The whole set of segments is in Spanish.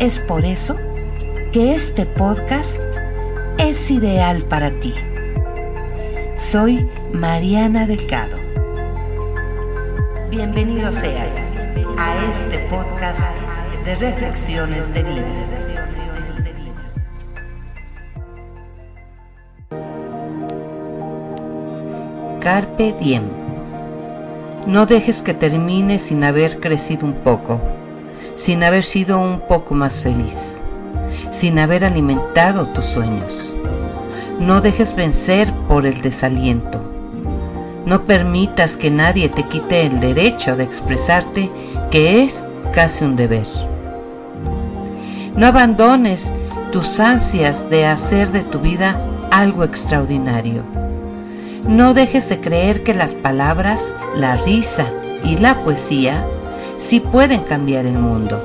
Es por eso que este podcast es ideal para ti. Soy Mariana Delgado. Bienvenido seas a este podcast de reflexiones de vida. Carpe diem. No dejes que termine sin haber crecido un poco sin haber sido un poco más feliz, sin haber alimentado tus sueños. No dejes vencer por el desaliento. No permitas que nadie te quite el derecho de expresarte, que es casi un deber. No abandones tus ansias de hacer de tu vida algo extraordinario. No dejes de creer que las palabras, la risa y la poesía sí pueden cambiar el mundo.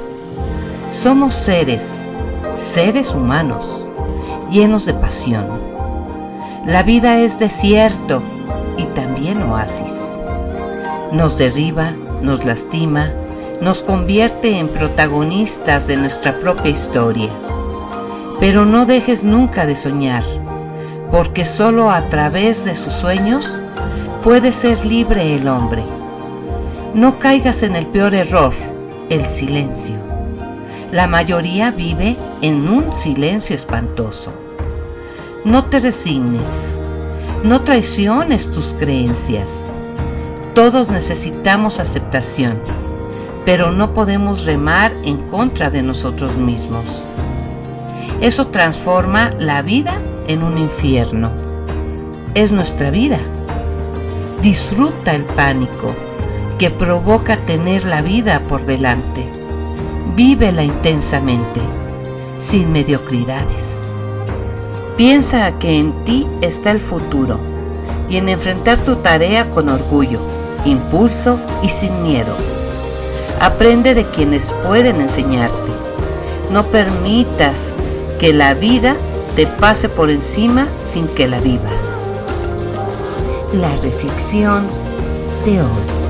Somos seres, seres humanos, llenos de pasión. La vida es desierto y también oasis. Nos derriba, nos lastima, nos convierte en protagonistas de nuestra propia historia. Pero no dejes nunca de soñar, porque solo a través de sus sueños puede ser libre el hombre. No caigas en el peor error, el silencio. La mayoría vive en un silencio espantoso. No te resignes, no traiciones tus creencias. Todos necesitamos aceptación, pero no podemos remar en contra de nosotros mismos. Eso transforma la vida en un infierno. Es nuestra vida. Disfruta el pánico que provoca tener la vida por delante. Vívela intensamente, sin mediocridades. Piensa que en ti está el futuro y en enfrentar tu tarea con orgullo, impulso y sin miedo. Aprende de quienes pueden enseñarte. No permitas que la vida te pase por encima sin que la vivas. La reflexión de hoy.